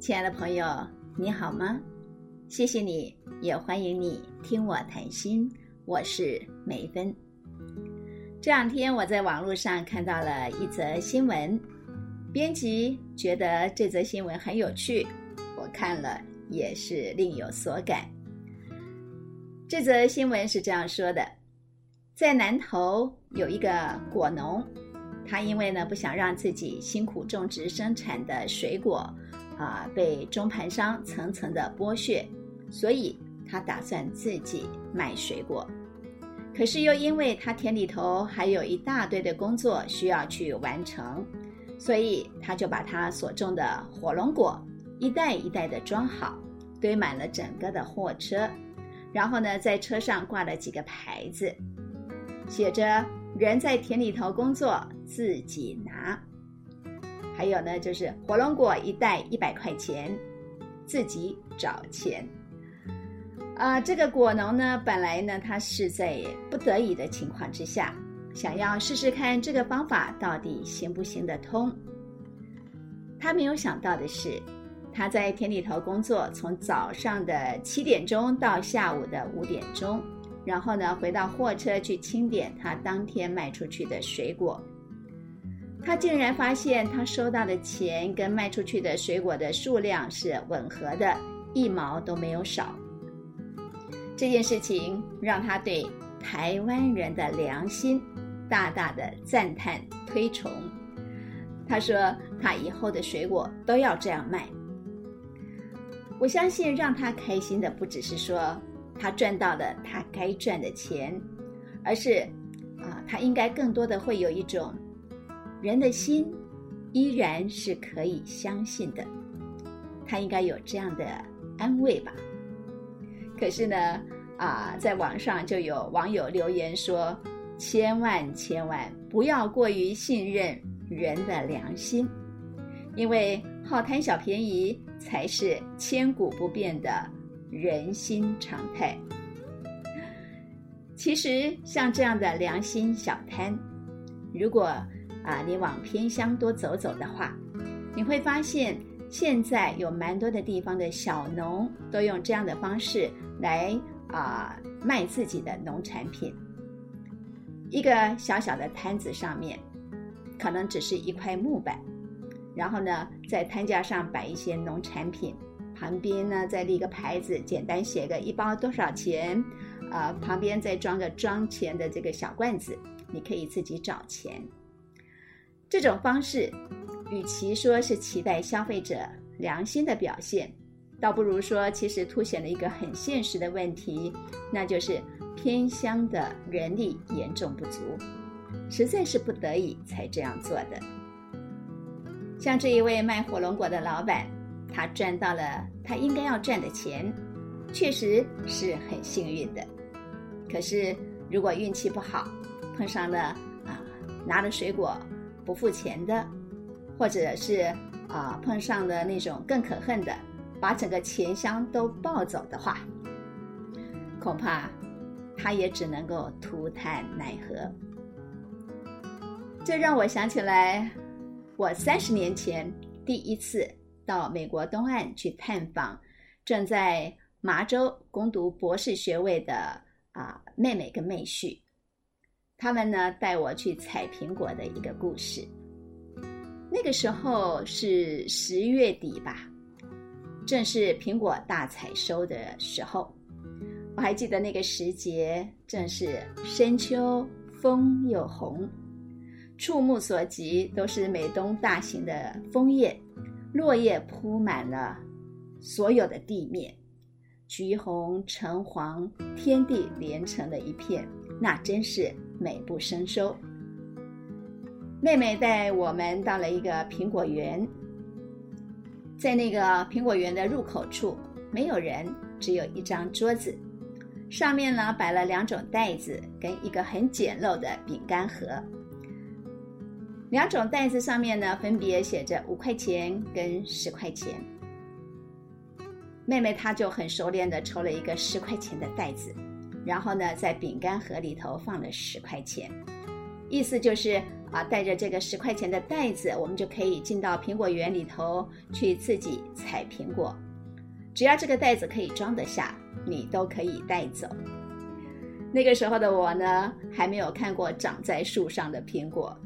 亲爱的朋友，你好吗？谢谢你，也欢迎你听我谈心。我是梅芬。这两天我在网络上看到了一则新闻，编辑觉得这则新闻很有趣，我看了也是另有所感。这则新闻是这样说的：在南头有一个果农，他因为呢不想让自己辛苦种植生产的水果。啊，被中盘商层层的剥削，所以他打算自己卖水果。可是又因为他田里头还有一大堆的工作需要去完成，所以他就把他所种的火龙果一袋一袋的装好，堆满了整个的货车，然后呢，在车上挂了几个牌子，写着“人在田里头工作，自己拿”。还有呢，就是火龙果一袋一百块钱，自己找钱。啊，这个果农呢，本来呢，他是在不得已的情况之下，想要试试看这个方法到底行不行得通。他没有想到的是，他在田里头工作，从早上的七点钟到下午的五点钟，然后呢，回到货车去清点他当天卖出去的水果。他竟然发现，他收到的钱跟卖出去的水果的数量是吻合的，一毛都没有少。这件事情让他对台湾人的良心大大的赞叹推崇。他说：“他以后的水果都要这样卖。”我相信，让他开心的不只是说他赚到了他该赚的钱，而是啊，他应该更多的会有一种。人的心依然是可以相信的，他应该有这样的安慰吧。可是呢，啊，在网上就有网友留言说：“千万千万不要过于信任人的良心，因为好贪小便宜才是千古不变的人心常态。”其实，像这样的良心小贪，如果啊，你往偏乡多走走的话，你会发现现在有蛮多的地方的小农都用这样的方式来啊卖自己的农产品。一个小小的摊子上面，可能只是一块木板，然后呢，在摊架上摆一些农产品，旁边呢再立个牌子，简单写个一包多少钱，啊，旁边再装个装钱的这个小罐子，你可以自己找钱。这种方式，与其说是期待消费者良心的表现，倒不如说其实凸显了一个很现实的问题，那就是偏乡的人力严重不足，实在是不得已才这样做的。像这一位卖火龙果的老板，他赚到了他应该要赚的钱，确实是很幸运的。可是如果运气不好，碰上了啊拿了水果。不付钱的，或者是啊碰上了那种更可恨的，把整个钱箱都抱走的话，恐怕他也只能够涂炭奈何。这让我想起来，我三十年前第一次到美国东岸去探访正在麻州攻读博士学位的啊妹妹跟妹婿。他们呢带我去采苹果的一个故事。那个时候是十月底吧，正是苹果大采收的时候。我还记得那个时节正是深秋，枫又红，触目所及都是美东大型的枫叶，落叶铺满了所有的地面，橘红橙黄，天地连成了一片，那真是。美不胜收。妹妹带我们到了一个苹果园，在那个苹果园的入口处，没有人，只有一张桌子，上面呢摆了两种袋子跟一个很简陋的饼干盒。两种袋子上面呢分别写着五块钱跟十块钱。妹妹她就很熟练的抽了一个十块钱的袋子。然后呢，在饼干盒里头放了十块钱，意思就是啊，带着这个十块钱的袋子，我们就可以进到苹果园里头去自己采苹果。只要这个袋子可以装得下，你都可以带走。那个时候的我呢，还没有看过长在树上的苹果，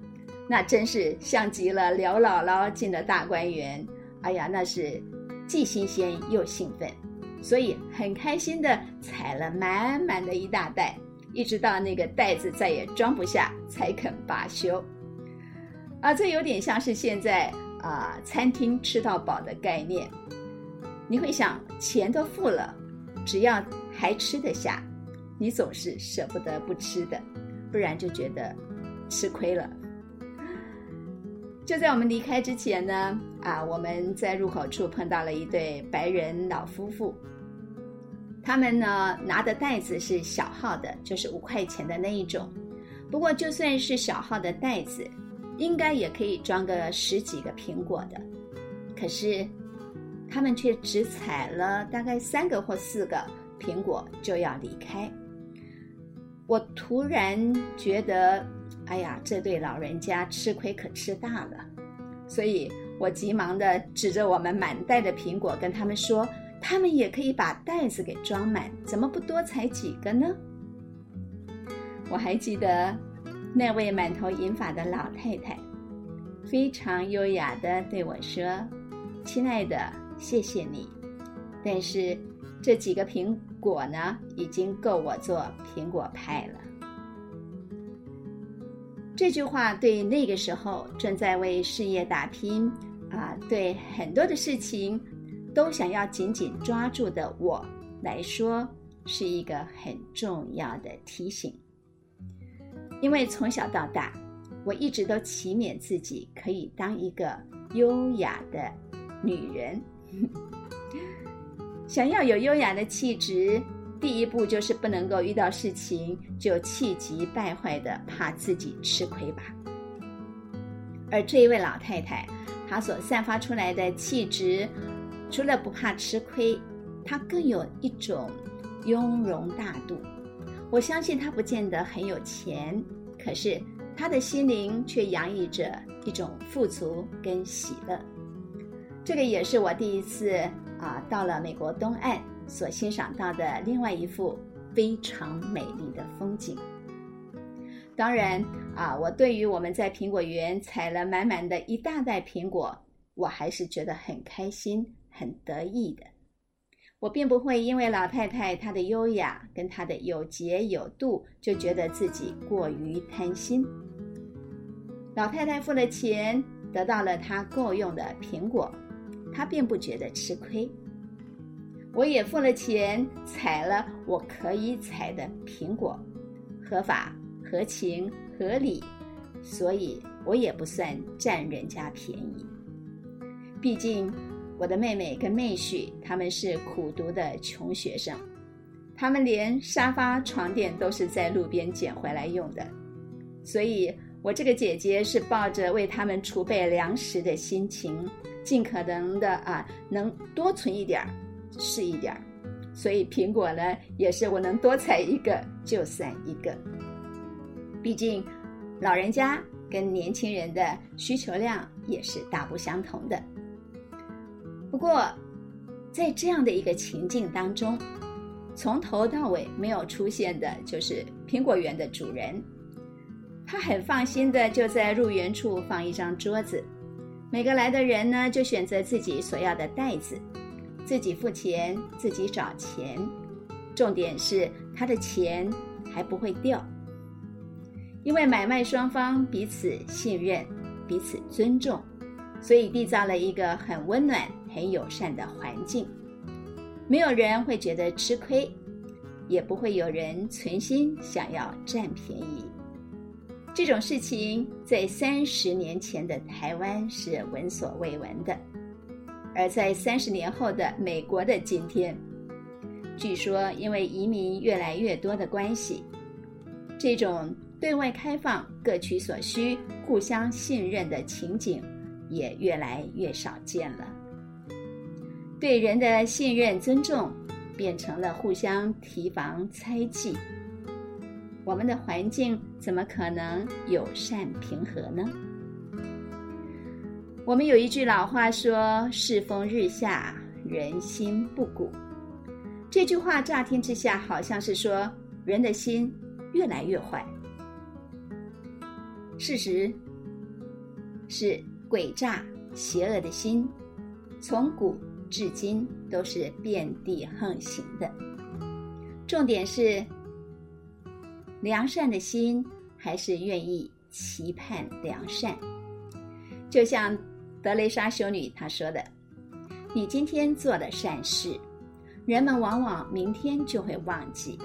那真是像极了刘姥姥进了大观园。哎呀，那是既新鲜又兴奋，所以很开心的采了满满的一大袋，一直到那个袋子再也装不下，才肯罢休。啊，这有点像是现在啊餐厅吃到饱的概念。你会想，钱都付了，只要还吃得下。你总是舍不得不吃的，不然就觉得吃亏了。就在我们离开之前呢，啊，我们在入口处碰到了一对白人老夫妇。他们呢拿的袋子是小号的，就是五块钱的那一种。不过就算是小号的袋子，应该也可以装个十几个苹果的。可是他们却只采了大概三个或四个苹果就要离开。我突然觉得，哎呀，这对老人家吃亏可吃大了，所以我急忙的指着我们满袋的苹果，跟他们说，他们也可以把袋子给装满，怎么不多采几个呢？我还记得那位满头银发的老太太，非常优雅的对我说：“亲爱的，谢谢你，但是这几个苹。”果呢，已经够我做苹果派了。这句话对那个时候正在为事业打拼啊，对很多的事情都想要紧紧抓住的我来说，是一个很重要的提醒。因为从小到大，我一直都祈勉自己可以当一个优雅的女人。想要有优雅的气质，第一步就是不能够遇到事情就气急败坏的，怕自己吃亏吧。而这一位老太太，她所散发出来的气质，除了不怕吃亏，他更有一种雍容大度。我相信他不见得很有钱，可是他的心灵却洋溢着一种富足跟喜乐。这个也是我第一次。啊，到了美国东岸所欣赏到的另外一幅非常美丽的风景。当然啊，我对于我们在苹果园采了满满的一大袋苹果，我还是觉得很开心、很得意的。我并不会因为老太太她的优雅跟她的有节有度，就觉得自己过于贪心。老太太付了钱，得到了她够用的苹果。她并不觉得吃亏，我也付了钱采了我可以采的苹果，合法、合情、合理，所以我也不算占人家便宜。毕竟我的妹妹跟妹婿他们是苦读的穷学生，他们连沙发、床垫都是在路边捡回来用的，所以我这个姐姐是抱着为他们储备粮食的心情。尽可能的啊，能多存一点儿是一点儿，所以苹果呢，也是我能多采一个就算一个。毕竟老人家跟年轻人的需求量也是大不相同的。不过在这样的一个情境当中，从头到尾没有出现的就是苹果园的主人，他很放心的就在入园处放一张桌子。每个来的人呢，就选择自己所要的袋子，自己付钱，自己找钱。重点是他的钱还不会掉，因为买卖双方彼此信任、彼此尊重，所以缔造了一个很温暖、很友善的环境。没有人会觉得吃亏，也不会有人存心想要占便宜。这种事情在三十年前的台湾是闻所未闻的，而在三十年后的美国的今天，据说因为移民越来越多的关系，这种对外开放、各取所需、互相信任的情景也越来越少见了。对人的信任、尊重变成了互相提防、猜忌。我们的环境怎么可能友善平和呢？我们有一句老话说：“世风日下，人心不古。”这句话乍听之下，好像是说人的心越来越坏。事实是，诡诈、邪恶的心，从古至今都是遍地横行的。重点是，良善的心还是愿意期盼良善。就像德雷莎修女她说的：“你今天做的善事，人们往往明天就会忘记。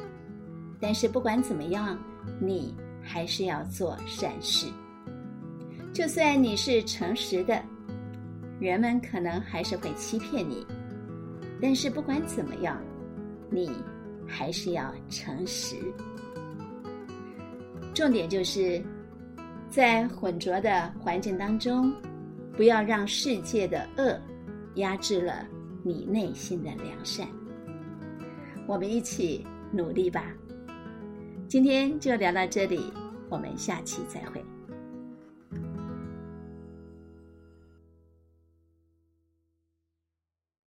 但是不管怎么样，你还是要做善事。就算你是诚实的，人们可能还是会欺骗你。但是不管怎么样，你。”还是要诚实。重点就是，在混浊的环境当中，不要让世界的恶压制了你内心的良善。我们一起努力吧。今天就聊到这里，我们下期再会。